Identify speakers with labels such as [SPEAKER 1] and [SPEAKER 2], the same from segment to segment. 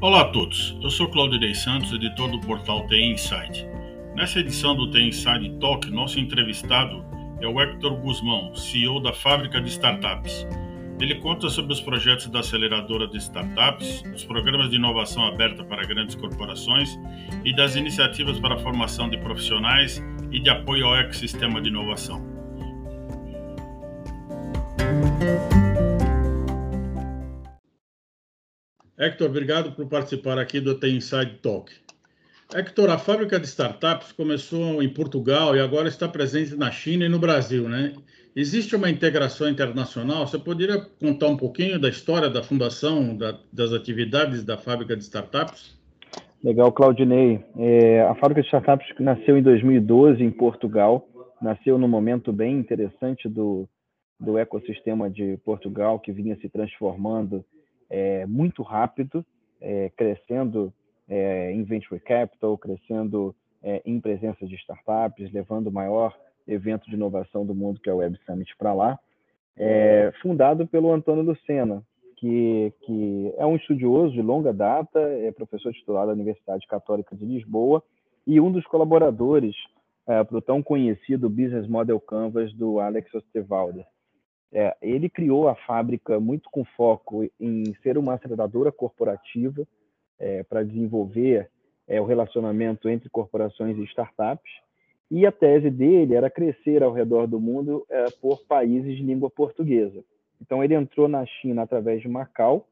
[SPEAKER 1] Olá a todos, eu sou Claudinei Santos, editor do portal TI Insight. Nessa edição do TI Insight Talk, nosso entrevistado é o Hector Guzmão, CEO da Fábrica de Startups. Ele conta sobre os projetos da aceleradora de startups, os programas de inovação aberta para grandes corporações e das iniciativas para a formação de profissionais e de apoio ao ecossistema de inovação. Hector, obrigado por participar aqui do The Inside Talk. Hector, a fábrica de startups começou em Portugal e agora está presente na China e no Brasil, né? Existe uma integração internacional? Você poderia contar um pouquinho da história da fundação, da, das atividades da fábrica de startups?
[SPEAKER 2] Legal, Claudinei. É, a fábrica de startups nasceu em 2012 em Portugal. Nasceu num momento bem interessante do, do ecossistema de Portugal, que vinha se transformando é, muito rápido, é, crescendo é, em venture capital, crescendo é, em presença de startups, levando o maior evento de inovação do mundo, que é o Web Summit, para lá, é, fundado pelo Antônio Lucena, que, que é um estudioso de longa data, é professor titular da Universidade Católica de Lisboa e um dos colaboradores é, para o tão conhecido Business Model Canvas do Alex Osterwalder. É, ele criou a fábrica muito com foco em ser uma aceleradora corporativa é, para desenvolver é, o relacionamento entre corporações e startups. E a tese dele era crescer ao redor do mundo é, por países de língua portuguesa. Então, ele entrou na China através de Macau,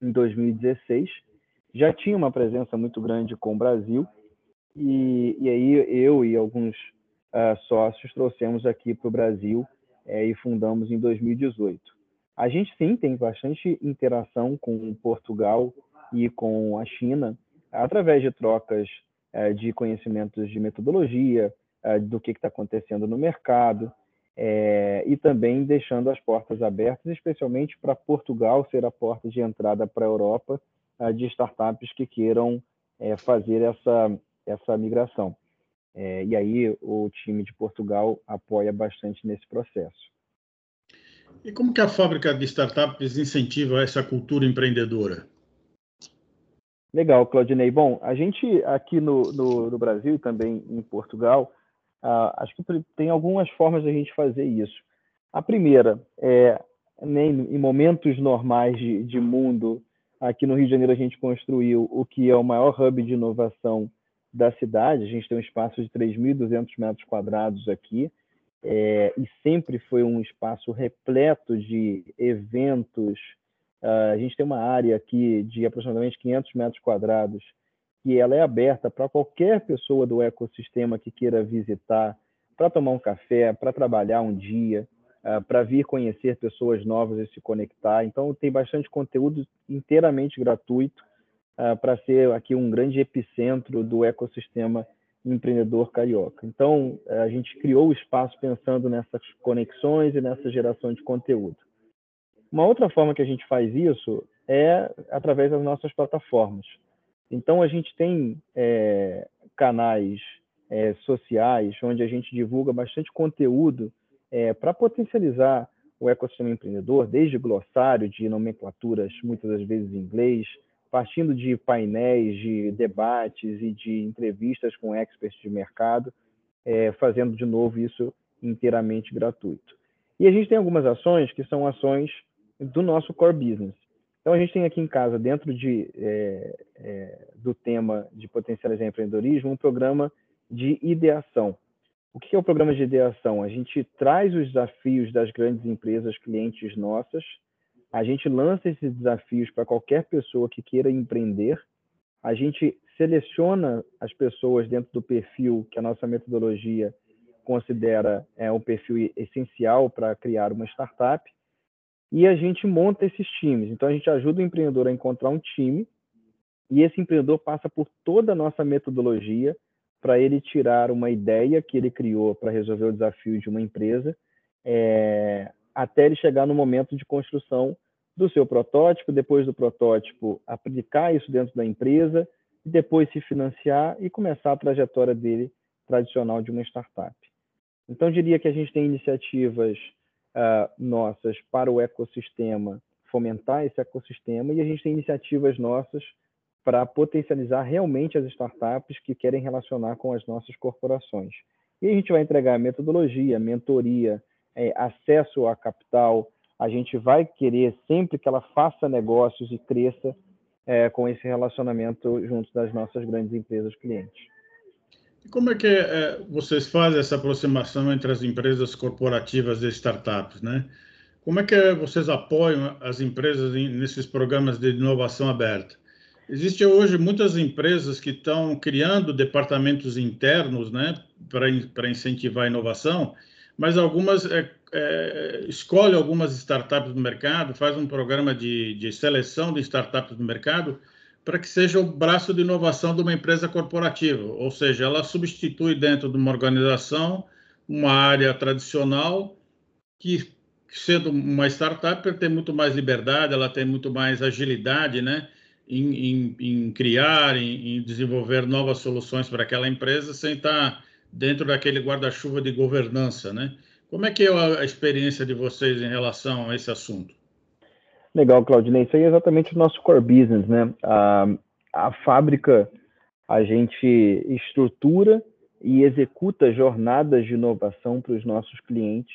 [SPEAKER 2] em 2016, já tinha uma presença muito grande com o Brasil, e, e aí eu e alguns uh, sócios trouxemos aqui para o Brasil é, e fundamos em 2018. A gente sim tem bastante interação com Portugal e com a China através de trocas é, de conhecimentos de metodologia, é, do que está acontecendo no mercado, é, e também deixando as portas abertas, especialmente para Portugal ser a porta de entrada para a Europa é, de startups que queiram é, fazer essa, essa migração. É, e aí o time de Portugal apoia bastante nesse processo.
[SPEAKER 1] E como que a fábrica de startups incentiva essa cultura empreendedora?
[SPEAKER 2] Legal, Claudinei. Bom, a gente aqui no, no, no Brasil e também em Portugal, uh, acho que tem algumas formas de a gente fazer isso. A primeira é, nem em momentos normais de, de mundo, aqui no Rio de Janeiro a gente construiu o que é o maior hub de inovação da cidade. A gente tem um espaço de 3.200 metros quadrados aqui é, e sempre foi um espaço repleto de eventos. Uh, a gente tem uma área aqui de aproximadamente 500 metros quadrados que ela é aberta para qualquer pessoa do ecossistema que queira visitar, para tomar um café, para trabalhar um dia, uh, para vir conhecer pessoas novas e se conectar. Então, tem bastante conteúdo inteiramente gratuito uh, para ser aqui um grande epicentro do ecossistema empreendedor carioca. Então, eh, a gente criou o espaço pensando nessas conexões e nessa geração de conteúdo. Uma outra forma que a gente faz isso é através das nossas plataformas. Então, a gente tem é, canais é, sociais onde a gente divulga bastante conteúdo é, para potencializar o ecossistema empreendedor, desde glossário de nomenclaturas, muitas das vezes em inglês, partindo de painéis, de debates e de entrevistas com experts de mercado, é, fazendo de novo isso inteiramente gratuito. E a gente tem algumas ações que são ações do nosso core business. Então a gente tem aqui em casa, dentro de, é, é, do tema de potencializar empreendedorismo, um programa de ideação. O que é o programa de ideação? A gente traz os desafios das grandes empresas clientes nossas a gente lança esses desafios para qualquer pessoa que queira empreender. A gente seleciona as pessoas dentro do perfil que a nossa metodologia considera é um perfil essencial para criar uma startup e a gente monta esses times. Então a gente ajuda o empreendedor a encontrar um time e esse empreendedor passa por toda a nossa metodologia para ele tirar uma ideia que ele criou para resolver o desafio de uma empresa é, até ele chegar no momento de construção do seu protótipo, depois do protótipo aplicar isso dentro da empresa, depois se financiar e começar a trajetória dele tradicional de uma startup. Então, diria que a gente tem iniciativas uh, nossas para o ecossistema, fomentar esse ecossistema, e a gente tem iniciativas nossas para potencializar realmente as startups que querem relacionar com as nossas corporações. E a gente vai entregar metodologia, mentoria, é, acesso a capital. A gente vai querer sempre que ela faça negócios e cresça é, com esse relacionamento junto das nossas grandes empresas clientes.
[SPEAKER 1] E como é que é, vocês fazem essa aproximação entre as empresas corporativas e startups, né? Como é que vocês apoiam as empresas nesses programas de inovação aberta? Existem hoje muitas empresas que estão criando departamentos internos, né, para incentivar a inovação, mas algumas é, é, escolhem algumas startups do mercado, faz um programa de, de seleção de startups do mercado para que seja o braço de inovação de uma empresa corporativa, ou seja, ela substitui dentro de uma organização uma área tradicional que sendo uma startup, ela tem muito mais liberdade, ela tem muito mais agilidade, né? Em, em, em criar, em, em, desenvolver novas soluções para aquela empresa, sem estar dentro daquele guarda-chuva de governança, né? Como é que é a experiência de vocês em relação a esse assunto?
[SPEAKER 2] Legal, Claudinei. Isso aí é exatamente o nosso core business, né? A, a fábrica, a gente estrutura e executa jornadas de inovação para os nossos clientes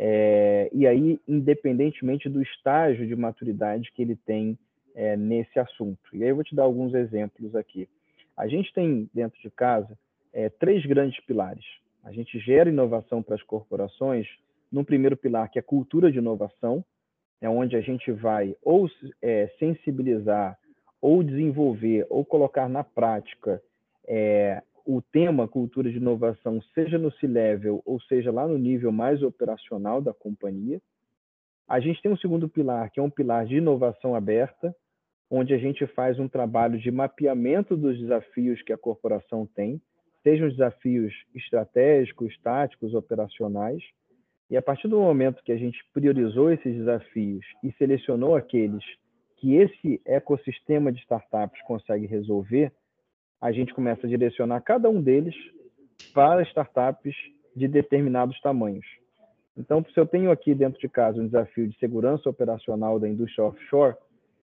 [SPEAKER 2] é, e aí, independentemente do estágio de maturidade que ele tem é, nesse assunto. E aí eu vou te dar alguns exemplos aqui. A gente tem dentro de casa é, três grandes pilares. A gente gera inovação para as corporações num primeiro pilar, que é cultura de inovação, é onde a gente vai ou é, sensibilizar, ou desenvolver, ou colocar na prática é, o tema cultura de inovação, seja no C-level ou seja lá no nível mais operacional da companhia. A gente tem um segundo pilar, que é um pilar de inovação aberta, onde a gente faz um trabalho de mapeamento dos desafios que a corporação tem, sejam desafios estratégicos, táticos, operacionais. E a partir do momento que a gente priorizou esses desafios e selecionou aqueles que esse ecossistema de startups consegue resolver, a gente começa a direcionar cada um deles para startups de determinados tamanhos. Então, se eu tenho aqui dentro de casa um desafio de segurança operacional da indústria offshore,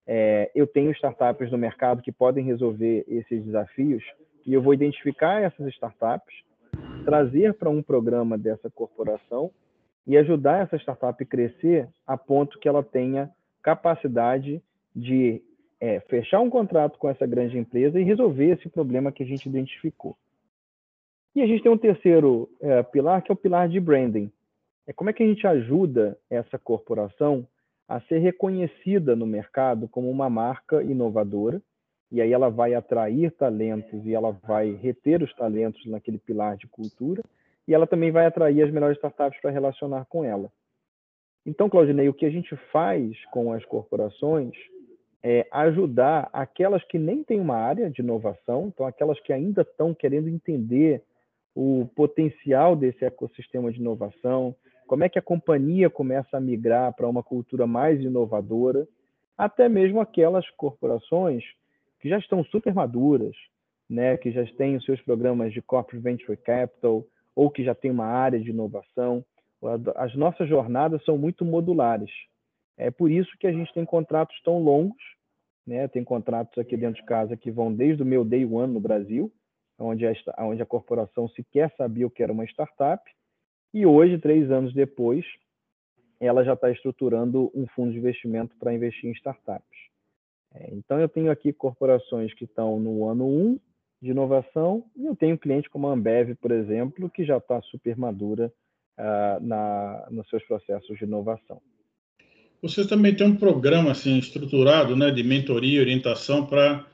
[SPEAKER 2] é, eu tenho startups no mercado que podem resolver esses desafios e eu vou identificar essas startups, trazer para um programa dessa corporação e ajudar essa startup a crescer a ponto que ela tenha capacidade de é fechar um contrato com essa grande empresa e resolver esse problema que a gente identificou. E a gente tem um terceiro é, pilar, que é o pilar de branding. É como é que a gente ajuda essa corporação a ser reconhecida no mercado como uma marca inovadora, e aí ela vai atrair talentos e ela vai reter os talentos naquele pilar de cultura, e ela também vai atrair as melhores startups para relacionar com ela. Então, Claudinei, o que a gente faz com as corporações é, ajudar aquelas que nem têm uma área de inovação, então aquelas que ainda estão querendo entender o potencial desse ecossistema de inovação, como é que a companhia começa a migrar para uma cultura mais inovadora, até mesmo aquelas corporações que já estão super maduras, né, que já têm os seus programas de corporate venture capital ou que já têm uma área de inovação. As nossas jornadas são muito modulares. É por isso que a gente tem contratos tão longos né? Tem contratos aqui dentro de casa que vão desde o meu day one no Brasil, onde a, onde a corporação sequer sabia o que era uma startup, e hoje, três anos depois, ela já está estruturando um fundo de investimento para investir em startups. É, então, eu tenho aqui corporações que estão no ano 1 um de inovação, e eu tenho cliente como a Ambev, por exemplo, que já está super madura uh, na, nos seus processos de inovação.
[SPEAKER 1] Vocês também têm um programa assim estruturado, né, de mentoria e orientação para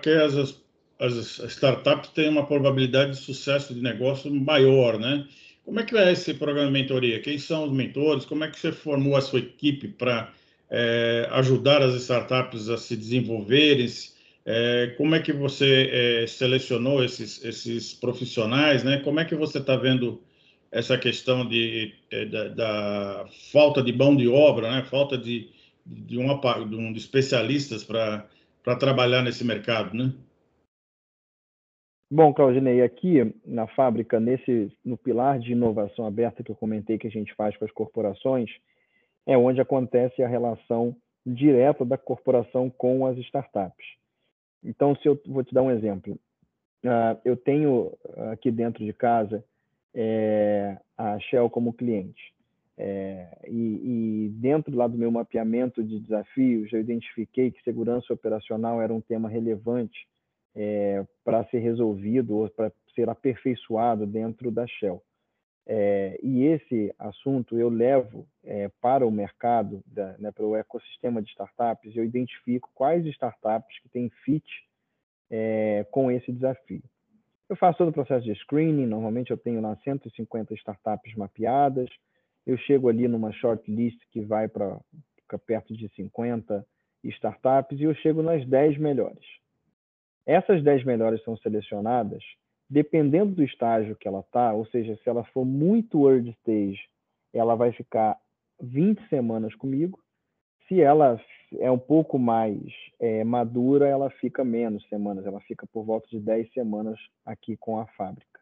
[SPEAKER 1] que as, as startups tenham uma probabilidade de sucesso de negócio maior, né? Como é que é esse programa de mentoria? Quem são os mentores? Como é que você formou a sua equipe para é, ajudar as startups a se desenvolverem? É, como é que você é, selecionou esses, esses profissionais? Né? Como é que você está vendo essa questão de, eh, da, da, falta de mão de obra, né? falta de, de, uma, de, um, de especialistas para trabalhar nesse mercado, né?
[SPEAKER 2] Bom, Claudinei, aqui na fábrica, nesse no pilar de inovação aberta que eu comentei que a gente faz com as corporações, é onde acontece a relação direta da corporação com as startups. Então, se eu vou te dar um exemplo, uh, eu tenho aqui dentro de casa é, a Shell como cliente. É, e, e, dentro lá do meu mapeamento de desafios, eu identifiquei que segurança operacional era um tema relevante é, para ser resolvido ou para ser aperfeiçoado dentro da Shell. É, e esse assunto eu levo é, para o mercado, da, né, para o ecossistema de startups, eu identifico quais startups que têm fit é, com esse desafio. Eu faço todo o processo de screening, normalmente eu tenho lá 150 startups mapeadas, eu chego ali numa shortlist que vai para perto de 50 startups e eu chego nas 10 melhores. Essas 10 melhores são selecionadas dependendo do estágio que ela está, ou seja, se ela for muito early stage, ela vai ficar 20 semanas comigo. Se ela é um pouco mais é, madura, ela fica menos semanas, ela fica por volta de 10 semanas aqui com a fábrica.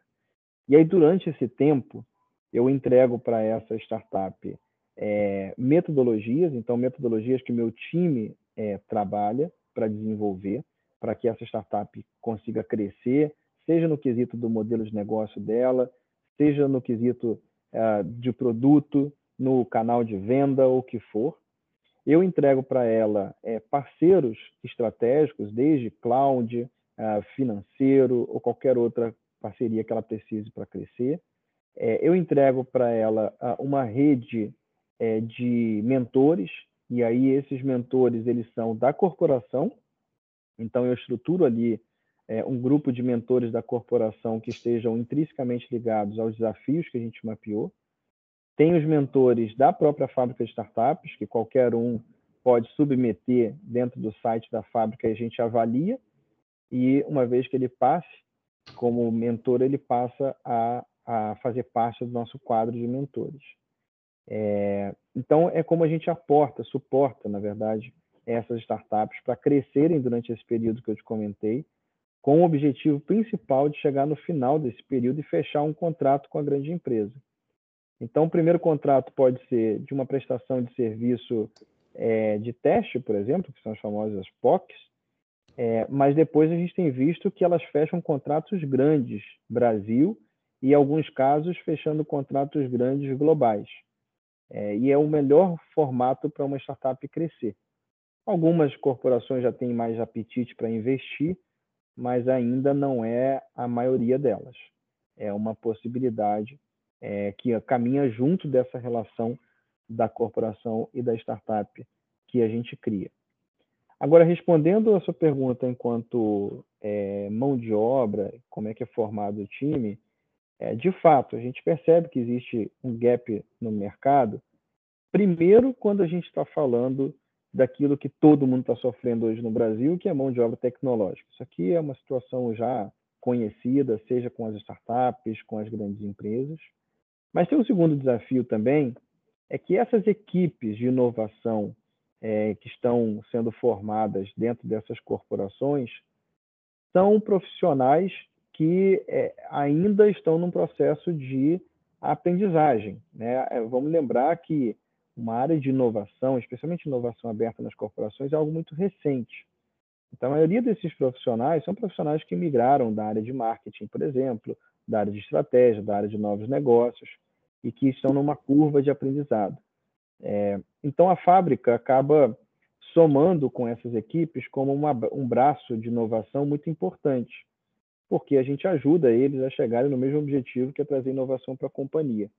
[SPEAKER 2] E aí, durante esse tempo, eu entrego para essa startup é, metodologias, então, metodologias que meu time é, trabalha para desenvolver, para que essa startup consiga crescer, seja no quesito do modelo de negócio dela, seja no quesito uh, de produto, no canal de venda ou o que for. Eu entrego para ela é, parceiros estratégicos, desde cloud, uh, financeiro ou qualquer outra parceria que ela precise para crescer. É, eu entrego para ela uh, uma rede é, de mentores, e aí esses mentores eles são da corporação, então eu estruturo ali é, um grupo de mentores da corporação que estejam intrinsecamente ligados aos desafios que a gente mapeou. Tem os mentores da própria fábrica de startups, que qualquer um pode submeter dentro do site da fábrica e a gente avalia. E uma vez que ele passe, como mentor, ele passa a, a fazer parte do nosso quadro de mentores. É, então, é como a gente aporta, suporta, na verdade, essas startups para crescerem durante esse período que eu te comentei com o objetivo principal de chegar no final desse período e fechar um contrato com a grande empresa. Então, o primeiro contrato pode ser de uma prestação de serviço é, de teste, por exemplo, que são as famosas POCs, é, mas depois a gente tem visto que elas fecham contratos grandes, Brasil, e em alguns casos fechando contratos grandes globais. É, e é o melhor formato para uma startup crescer. Algumas corporações já têm mais apetite para investir, mas ainda não é a maioria delas. É uma possibilidade é, que caminha junto dessa relação da corporação e da startup que a gente cria. Agora, respondendo a sua pergunta enquanto é, mão de obra, como é que é formado o time, é, de fato, a gente percebe que existe um gap no mercado, primeiro quando a gente está falando daquilo que todo mundo está sofrendo hoje no Brasil, que é mão de obra tecnológica. Isso aqui é uma situação já conhecida, seja com as startups, com as grandes empresas. Mas tem um segundo desafio também, é que essas equipes de inovação é, que estão sendo formadas dentro dessas corporações são profissionais que é, ainda estão num processo de aprendizagem. Né? É, vamos lembrar que uma área de inovação, especialmente inovação aberta nas corporações, é algo muito recente. Então, a maioria desses profissionais são profissionais que migraram da área de marketing, por exemplo, da área de estratégia, da área de novos negócios, e que estão numa curva de aprendizado. É, então, a fábrica acaba somando com essas equipes como uma, um braço de inovação muito importante, porque a gente ajuda eles a chegarem no mesmo objetivo que é trazer inovação para a companhia.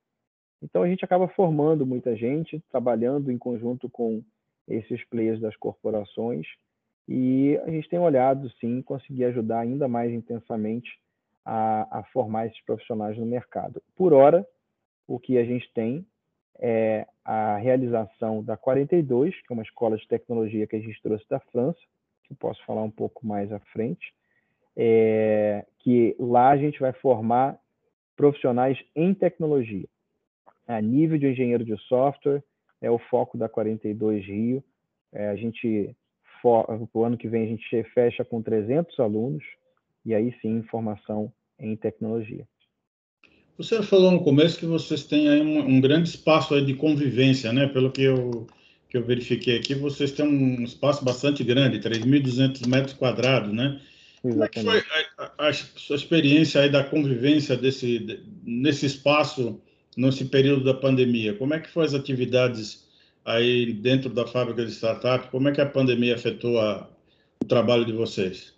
[SPEAKER 2] Então a gente acaba formando muita gente, trabalhando em conjunto com esses players das corporações e a gente tem olhado sim conseguir ajudar ainda mais intensamente a, a formar esses profissionais no mercado. Por hora, o que a gente tem é a realização da 42, que é uma escola de tecnologia que a gente trouxe da França, que posso falar um pouco mais à frente, é, que lá a gente vai formar profissionais em tecnologia a nível de engenheiro de software, é o foco da 42 Rio. É, a gente, o ano que vem, a gente fecha com 300 alunos, e aí sim, formação em tecnologia.
[SPEAKER 1] O senhor falou no começo que vocês têm aí um, um grande espaço aí de convivência, né? Pelo que eu, que eu verifiquei aqui, vocês têm um espaço bastante grande, 3.200 metros quadrados, né? Como é que foi a, a, sua experiência aí da convivência desse, nesse espaço, nesse período da pandemia? Como é que foram as atividades aí dentro da fábrica de startup? Como é que a pandemia afetou a, o trabalho de vocês?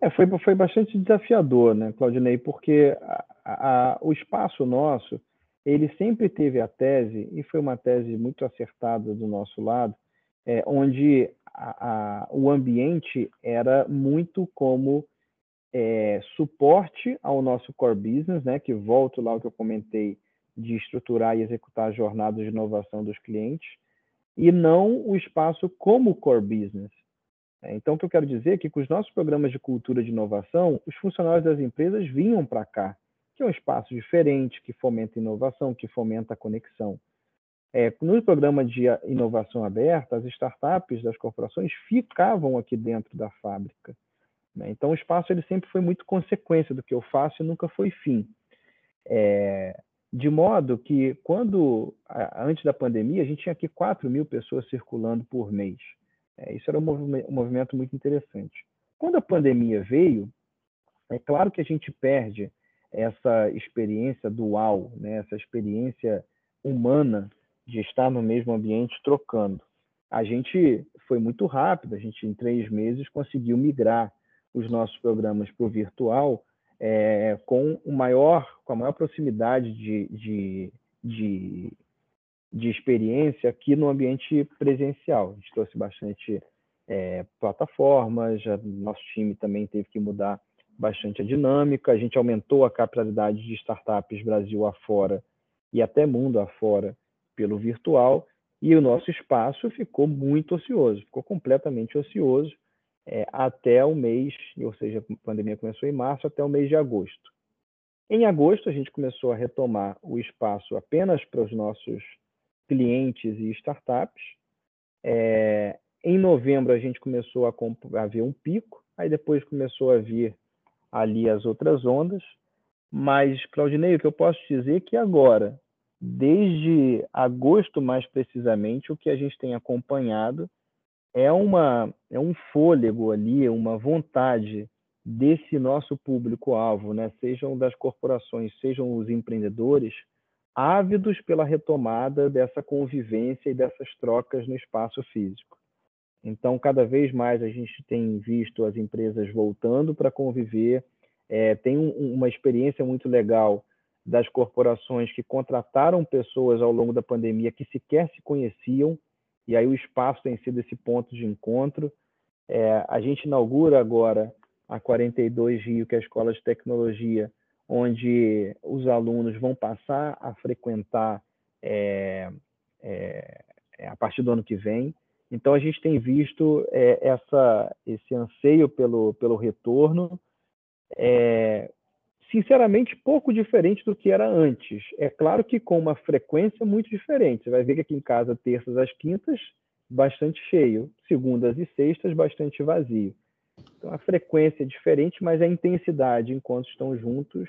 [SPEAKER 2] É, foi, foi bastante desafiador, né, Claudinei, porque a, a, o espaço nosso, ele sempre teve a tese, e foi uma tese muito acertada do nosso lado, é, onde a, o ambiente era muito como é, suporte ao nosso core business, né, que volto lá ao que eu comentei de estruturar e executar jornadas de inovação dos clientes, e não o espaço como core business. Então, o que eu quero dizer é que com os nossos programas de cultura de inovação, os funcionários das empresas vinham para cá, que é um espaço diferente, que fomenta inovação, que fomenta a conexão. É, no programa de inovação aberta, as startups das corporações ficavam aqui dentro da fábrica. Né? Então, o espaço ele sempre foi muito consequência do que eu faço e nunca foi fim. É, de modo que, quando antes da pandemia, a gente tinha aqui 4 mil pessoas circulando por mês. É, isso era um movimento, muito interessante. Quando a pandemia veio, é claro que a gente perde essa experiência dual, né? essa experiência humana de estar no mesmo ambiente trocando. A gente foi muito rápido, a gente em três meses conseguiu migrar os nossos programas para o virtual é, com, o maior, com a maior proximidade de, de, de, de experiência aqui no ambiente presencial. A gente trouxe bastante é, plataformas, já, nosso time também teve que mudar bastante a dinâmica, a gente aumentou a capitalidade de startups Brasil afora e até mundo afora pelo virtual, e o nosso espaço ficou muito ocioso, ficou completamente ocioso é, até o mês, ou seja, a pandemia começou em março, até o mês de agosto. Em agosto, a gente começou a retomar o espaço apenas para os nossos clientes e startups. É, em novembro, a gente começou a, a ver um pico, aí depois começou a vir ali as outras ondas. Mas, Claudinei, o que eu posso dizer é que agora, desde agosto mais precisamente, o que a gente tem acompanhado é, uma, é um fôlego ali, uma vontade desse nosso público-alvo, né? sejam das corporações, sejam os empreendedores, ávidos pela retomada dessa convivência e dessas trocas no espaço físico. Então, cada vez mais a gente tem visto as empresas voltando para conviver. É, tem um, uma experiência muito legal das corporações que contrataram pessoas ao longo da pandemia que sequer se conheciam, e aí o espaço tem sido esse ponto de encontro. É, a gente inaugura agora a 42 Rio, que é a Escola de Tecnologia, onde os alunos vão passar a frequentar é, é, é a partir do ano que vem. Então, a gente tem visto é, essa, esse anseio pelo, pelo retorno, é, sinceramente, pouco diferente do que era antes. É claro que com uma frequência muito diferente. Você vai ver que aqui em casa, terças às quintas, bastante cheio, segundas e sextas, bastante vazio. Então, a frequência é diferente, mas a intensidade, enquanto estão juntos,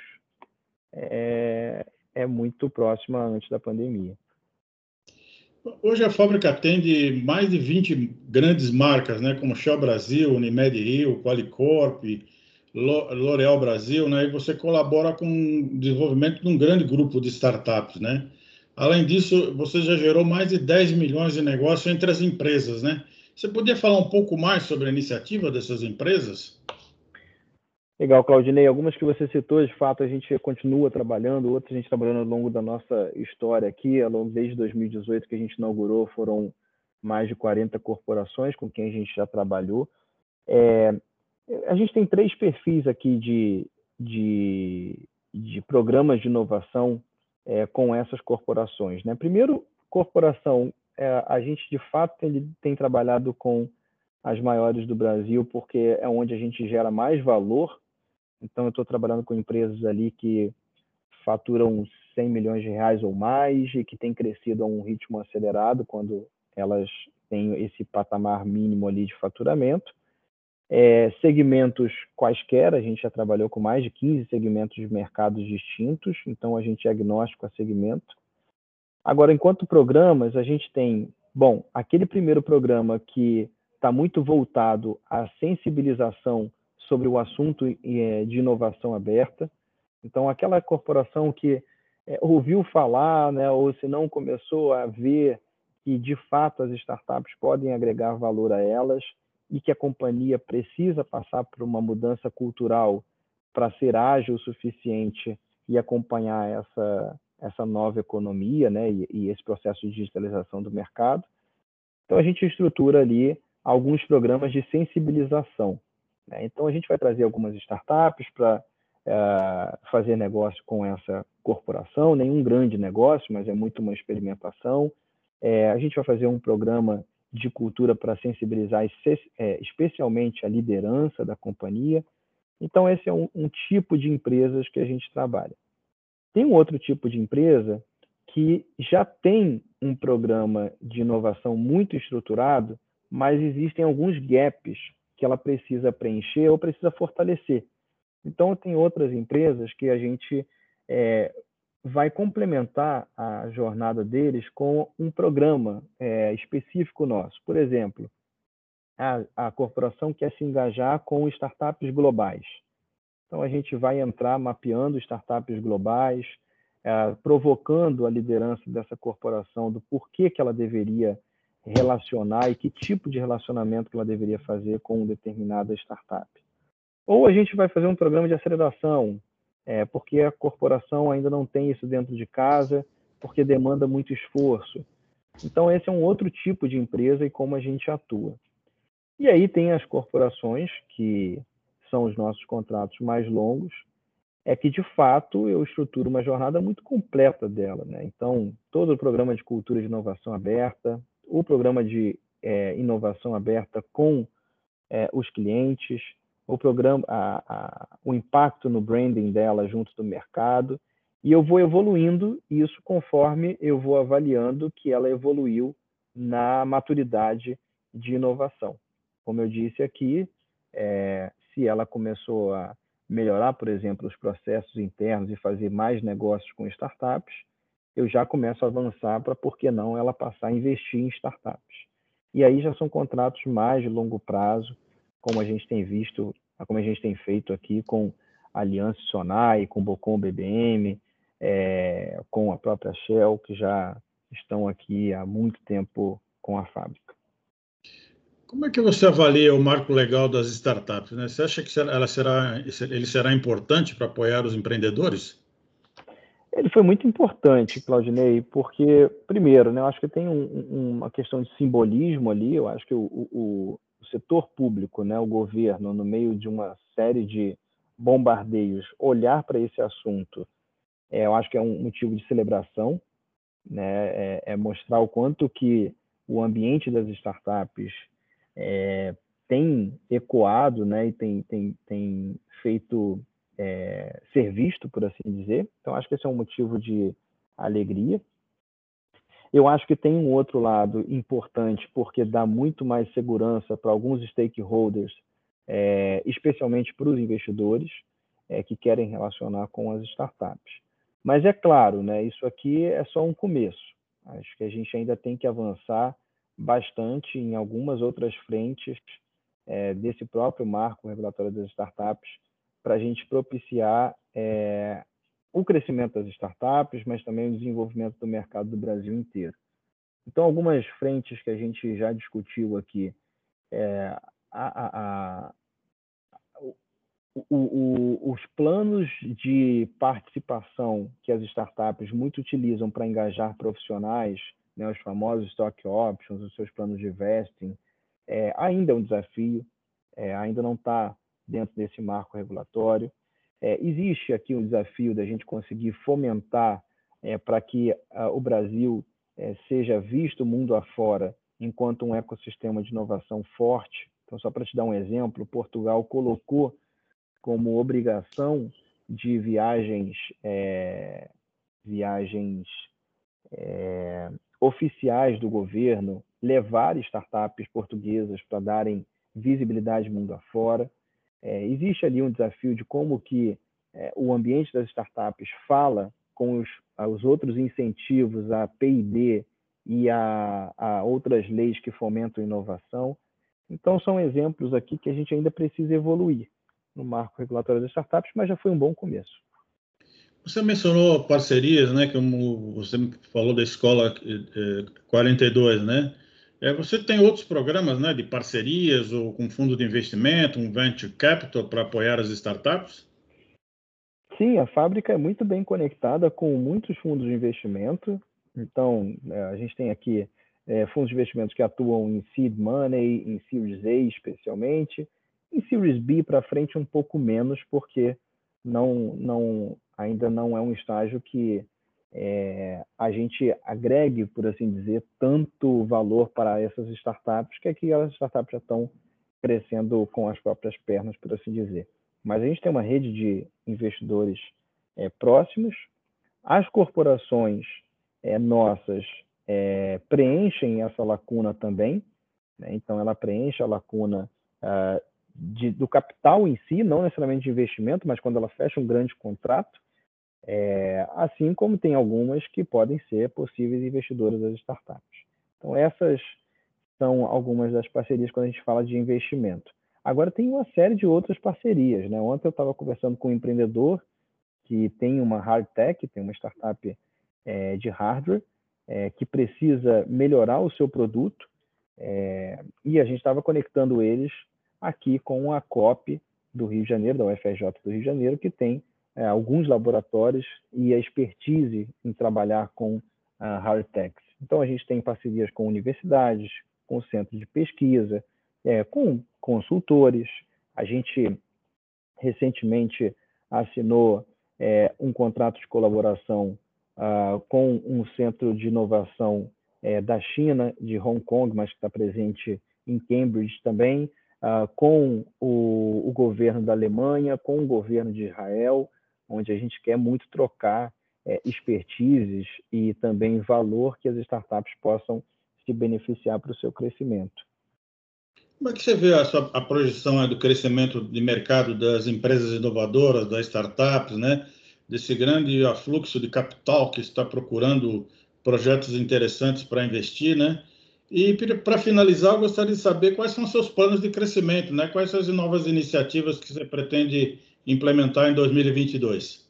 [SPEAKER 2] é, é muito próxima antes da pandemia.
[SPEAKER 1] Hoje a fábrica atende mais de 20 grandes marcas, né, como Shell Brasil, Unimed Rio, Qualicorp, L'Oréal Brasil, né, e você colabora com o desenvolvimento de um grande grupo de startups, né? Além disso, você já gerou mais de 10 milhões de negócios entre as empresas, né? Você podia falar um pouco mais sobre a iniciativa dessas empresas?
[SPEAKER 2] Legal, Claudinei. Algumas que você citou, de fato, a gente continua trabalhando, outras a gente trabalhando ao longo da nossa história aqui, ao longo desde 2018 que a gente inaugurou, foram mais de 40 corporações com quem a gente já trabalhou. É, a gente tem três perfis aqui de, de, de programas de inovação é, com essas corporações. Né? Primeiro, corporação, é, a gente de fato tem, tem trabalhado com as maiores do Brasil, porque é onde a gente gera mais valor. Então, eu estou trabalhando com empresas ali que faturam 100 milhões de reais ou mais e que têm crescido a um ritmo acelerado quando elas têm esse patamar mínimo ali de faturamento. É, segmentos quaisquer, a gente já trabalhou com mais de 15 segmentos de mercados distintos, então a gente é agnóstico a segmento. Agora, enquanto programas, a gente tem Bom, aquele primeiro programa que está muito voltado à sensibilização sobre o assunto é, de inovação aberta. Então, aquela corporação que é, ouviu falar, né, ou se não começou a ver que de fato as startups podem agregar valor a elas e que a companhia precisa passar por uma mudança cultural para ser ágil o suficiente e acompanhar essa, essa nova economia né, e, e esse processo de digitalização do mercado. Então, a gente estrutura ali alguns programas de sensibilização. Né? Então, a gente vai trazer algumas startups para é, fazer negócio com essa corporação, nenhum grande negócio, mas é muito uma experimentação. É, a gente vai fazer um programa de cultura para sensibilizar é, especialmente a liderança da companhia. Então, esse é um, um tipo de empresas que a gente trabalha. Tem um outro tipo de empresa que já tem um programa de inovação muito estruturado, mas existem alguns gaps que ela precisa preencher ou precisa fortalecer. Então, tem outras empresas que a gente é, vai complementar a jornada deles com um programa é, específico nosso. Por exemplo, a, a corporação quer se engajar com startups globais. Então, a gente vai entrar mapeando startups globais, é, provocando a liderança dessa corporação do porquê que ela deveria relacionar e que tipo de relacionamento que ela deveria fazer com determinada startup. Ou a gente vai fazer um programa de aceleração, é, porque a corporação ainda não tem isso dentro de casa, porque demanda muito esforço. Então, esse é um outro tipo de empresa e como a gente atua. E aí tem as corporações, que são os nossos contratos mais longos, é que, de fato, eu estruturo uma jornada muito completa dela. Né? Então, todo o programa de cultura de inovação aberta, o programa de é, inovação aberta com é, os clientes, o programa, a, a, o impacto no branding dela junto do mercado, e eu vou evoluindo isso conforme eu vou avaliando que ela evoluiu na maturidade de inovação. Como eu disse aqui, é, se ela começou a melhorar, por exemplo, os processos internos e fazer mais negócios com startups, eu já começo a avançar para, por que não, ela passar a investir em startups. E aí já são contratos mais de longo prazo, como a gente tem visto, como a gente tem feito aqui com a Aliança Sonai, com o Bocom BBM, é, com a própria Shell, que já estão aqui há muito tempo com a fábrica.
[SPEAKER 1] Como é que você avalia o marco legal das startups? Né? Você acha que ela será, ele será importante para apoiar os empreendedores?
[SPEAKER 2] Ele foi muito importante, Claudinei, porque, primeiro, né, eu acho que tem um, uma questão de simbolismo ali, eu acho que o, o, o, setor público, né, o governo, no meio de uma série de bombardeios, olhar para esse assunto, é, eu acho que é um motivo de celebração, né, é, é mostrar o quanto que o ambiente das startups é, tem ecoado né, e tem, tem, tem feito é, ser visto, por assim dizer. Então, acho que esse é um motivo de alegria. Eu acho que tem um outro lado importante, porque dá muito mais segurança para alguns stakeholders, é, especialmente para os investidores é, que querem relacionar com as startups. Mas é claro, né, isso aqui é só um começo. Acho que a gente ainda tem que avançar bastante em algumas outras frentes é, desse próprio marco regulatório das startups para a gente propiciar é, o crescimento das startups, mas também o desenvolvimento do mercado do Brasil inteiro. Então, algumas frentes que a gente já discutiu aqui, é, a, a, a, o, o, os planos de participação que as startups muito utilizam para engajar profissionais, né, os famosos stock options, os seus planos de vesting, é, ainda é um desafio, é, ainda não está dentro desse marco regulatório. É, existe aqui um desafio da gente conseguir fomentar é, para que a, o Brasil é, seja visto mundo afora enquanto um ecossistema de inovação forte. Então, só para te dar um exemplo, Portugal colocou como obrigação de viagens, é, viagens é, oficiais do governo levar startups portuguesas para darem visibilidade mundo afora. É, existe ali um desafio de como que é, o ambiente das startups fala com os, os outros incentivos a P&D e a, a outras leis que fomentam inovação. Então, são exemplos aqui que a gente ainda precisa evoluir no marco regulatório das startups, mas já foi um bom começo.
[SPEAKER 1] Você mencionou parcerias, né? Como você falou da escola 42, eh, né? É, você tem outros programas, né? De parcerias ou com fundo de investimento, um venture capital para apoiar as startups?
[SPEAKER 2] Sim, a fábrica é muito bem conectada com muitos fundos de investimento. Então, é, a gente tem aqui é, fundos de investimentos que atuam em seed money, em Series A especialmente, em Series B para frente um pouco menos, porque não, não ainda não é um estágio que é, a gente agregue, por assim dizer, tanto valor para essas startups, que aqui as startups já estão crescendo com as próprias pernas, por assim dizer. Mas a gente tem uma rede de investidores é, próximos. As corporações é, nossas é, preenchem essa lacuna também. Né? Então, ela preenche a lacuna uh, de, do capital em si, não necessariamente de investimento, mas quando ela fecha um grande contrato, é, assim como tem algumas que podem ser possíveis investidoras das startups. Então, essas são algumas das parcerias quando a gente fala de investimento. Agora, tem uma série de outras parcerias. Né? Ontem eu estava conversando com um empreendedor que tem uma hard tech, tem uma startup é, de hardware, é, que precisa melhorar o seu produto, é, e a gente estava conectando eles aqui com a COP do Rio de Janeiro, da UFRJ do Rio de Janeiro, que tem é, alguns laboratórios e a expertise em trabalhar com a hard techs. Então, a gente tem parcerias com universidades, com centros de pesquisa, é, com consultores. A gente recentemente assinou é, um contrato de colaboração uh, com um centro de inovação é, da China, de Hong Kong, mas que está presente em Cambridge também, uh, com o, o, governo da Alemanha, com o governo de Israel, onde a gente quer muito trocar é, expertises e também valor que as startups possam se beneficiar para o seu crescimento.
[SPEAKER 1] Como é que você vê a, sua, a projeção do crescimento de mercado das empresas inovadoras, das startups, né? desse grande afluxo de capital que está procurando projetos interessantes para investir, né? E para finalizar, eu gostaria de saber quais são seus planos de crescimento, né? Quais são as novas iniciativas que você pretende implementar em 2022?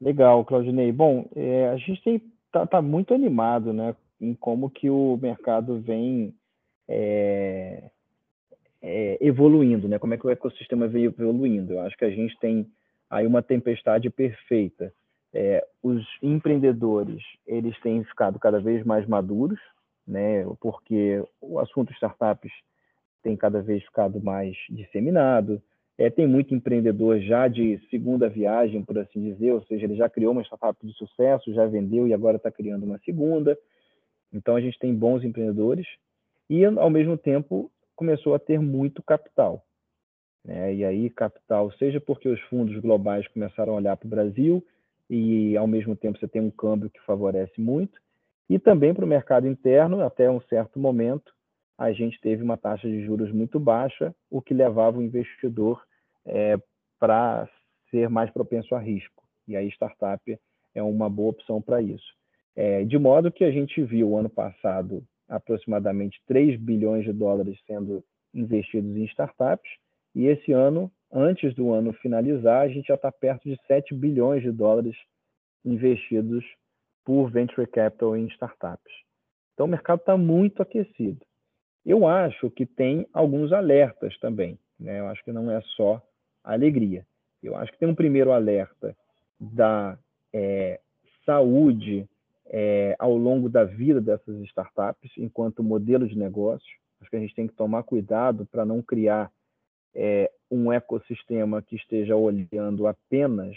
[SPEAKER 2] Legal, Claudinei. Bom, é, a gente está tá muito animado, né? Em como que o mercado vem é, é, evoluindo, né? Como é que o ecossistema vem evoluindo? Eu acho que a gente tem aí uma tempestade perfeita. É, os empreendedores eles têm ficado cada vez mais maduros, né? Porque o assunto startups tem cada vez ficado mais disseminado. É, tem muito empreendedor já de segunda viagem, por assim dizer, ou seja, ele já criou uma startup de sucesso, já vendeu e agora está criando uma segunda. Então a gente tem bons empreendedores e ao mesmo tempo começou a ter muito capital. Né? E aí capital, seja porque os fundos globais começaram a olhar para o Brasil e ao mesmo tempo você tem um câmbio que favorece muito, e também para o mercado interno, até um certo momento, a gente teve uma taxa de juros muito baixa, o que levava o investidor é, para ser mais propenso a risco. E aí startup é uma boa opção para isso. É, de modo que a gente viu ano passado aproximadamente 3 bilhões de dólares sendo investidos em startups, e esse ano, antes do ano finalizar, a gente já está perto de 7 bilhões de dólares investidos por venture capital em startups. Então, o mercado está muito aquecido. Eu acho que tem alguns alertas também. Né? Eu acho que não é só alegria. Eu acho que tem um primeiro alerta da é, saúde é, ao longo da vida dessas startups, enquanto modelo de negócio. Acho que a gente tem que tomar cuidado para não criar é, um ecossistema que esteja olhando apenas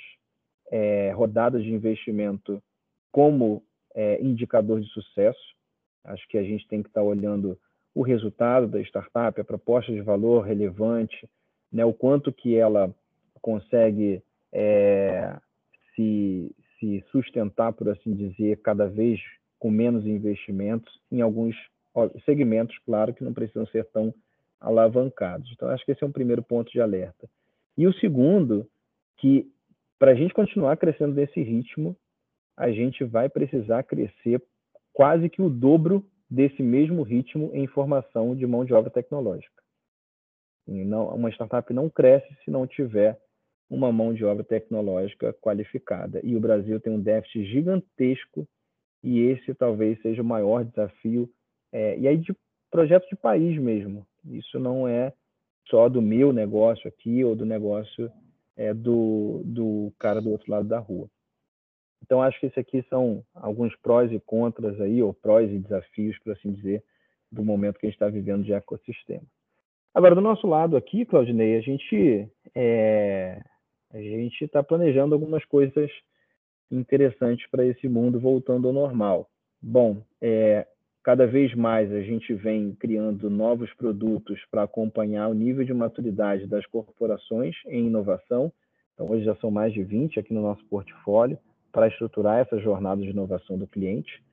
[SPEAKER 2] é, rodadas de investimento como é, indicador de sucesso. Acho que a gente tem que estar olhando o resultado da startup, a proposta de valor relevante, né, o quanto que ela consegue é, se, se sustentar, por assim dizer, cada vez com menos investimentos em alguns segmentos, claro, que não precisam ser tão alavancados. Então, acho que esse é um primeiro ponto de alerta. E o segundo, que para a gente continuar crescendo nesse ritmo, a gente vai precisar crescer quase que o dobro desse mesmo ritmo em formação de mão de obra tecnológica. E não, uma startup não cresce se não tiver uma mão de obra tecnológica qualificada. E o Brasil tem um déficit gigantesco e esse talvez seja o maior desafio, é, e aí de projeto de país mesmo. Isso não é só do meu negócio aqui ou do negócio é, do, do cara do outro lado da rua. Então, acho que esses aqui são alguns prós e contras aí, ou prós e desafios, por assim dizer, do momento que a gente está vivendo de ecossistema. Agora, do nosso lado aqui, Claudinei, a gente é, a gente está planejando algumas coisas interessantes para esse mundo voltando ao normal. Bom, é, cada vez mais a gente vem criando novos produtos para acompanhar o nível de maturidade das corporações em inovação. Então, hoje já são mais de 20 aqui no nosso portfólio para estruturar essa jornada de inovação do cliente.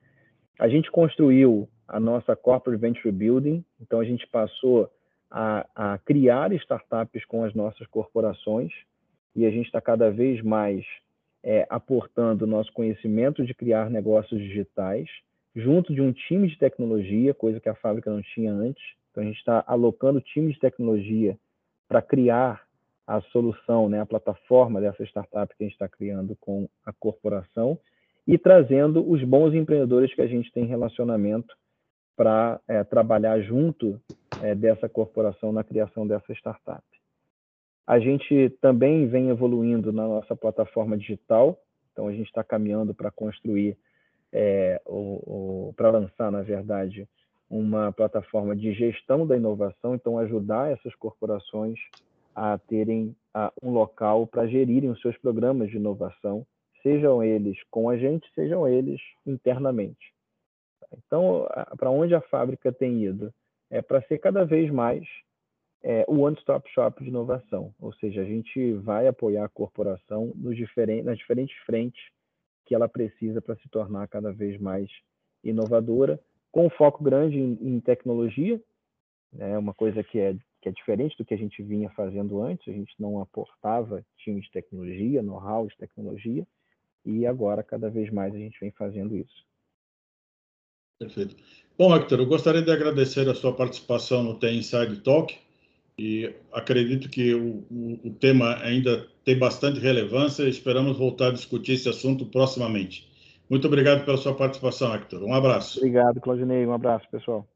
[SPEAKER 2] A gente construiu a nossa Corporate Venture Building, então a gente passou a, a criar startups com as nossas corporações e a gente está cada vez mais é, aportando nosso conhecimento de criar negócios digitais junto de um time de tecnologia, coisa que a fábrica não tinha antes. Então, a gente está alocando time de tecnologia para criar a solução, né, a plataforma dessa startup que a gente está criando com a corporação e trazendo os bons empreendedores que a gente tem relacionamento para é, trabalhar junto é, dessa corporação na criação dessa startup. A gente também vem evoluindo na nossa plataforma digital, então a gente está caminhando para construir, é, para lançar, na verdade, uma plataforma de gestão da inovação, então ajudar essas corporações a terem a, um local para gerirem os seus programas de inovação, sejam eles com a gente, sejam eles internamente. Então, para onde a fábrica tem ido? É para ser cada vez mais é, o one-stop shop de inovação, ou seja, a gente vai apoiar a corporação diferentes, nas diferentes frentes que ela precisa para se tornar cada vez mais inovadora, com um foco grande em, em tecnologia, né, uma coisa que é, que é diferente do que a gente vinha fazendo antes, a gente não aportava time de tecnologia, know-how de tecnologia, e agora cada vez mais a gente vem fazendo isso.
[SPEAKER 1] Perfeito. Bom, Hector, eu gostaria de agradecer a sua participação no The Inside Talk e acredito que o, o, o tema ainda tem bastante relevância e esperamos voltar a discutir esse assunto proximamente. Muito obrigado pela sua participação, Hector. Um abraço.
[SPEAKER 2] Obrigado, Claudinei. Um abraço, pessoal.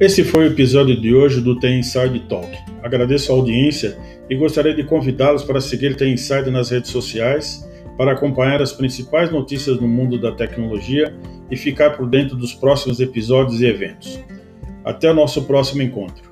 [SPEAKER 1] Esse foi o episódio de hoje do The Inside Talk. Agradeço a audiência e gostaria de convidá-los para seguir The Inside nas redes sociais para acompanhar as principais notícias no mundo da tecnologia e ficar por dentro dos próximos episódios e eventos. Até o nosso próximo encontro.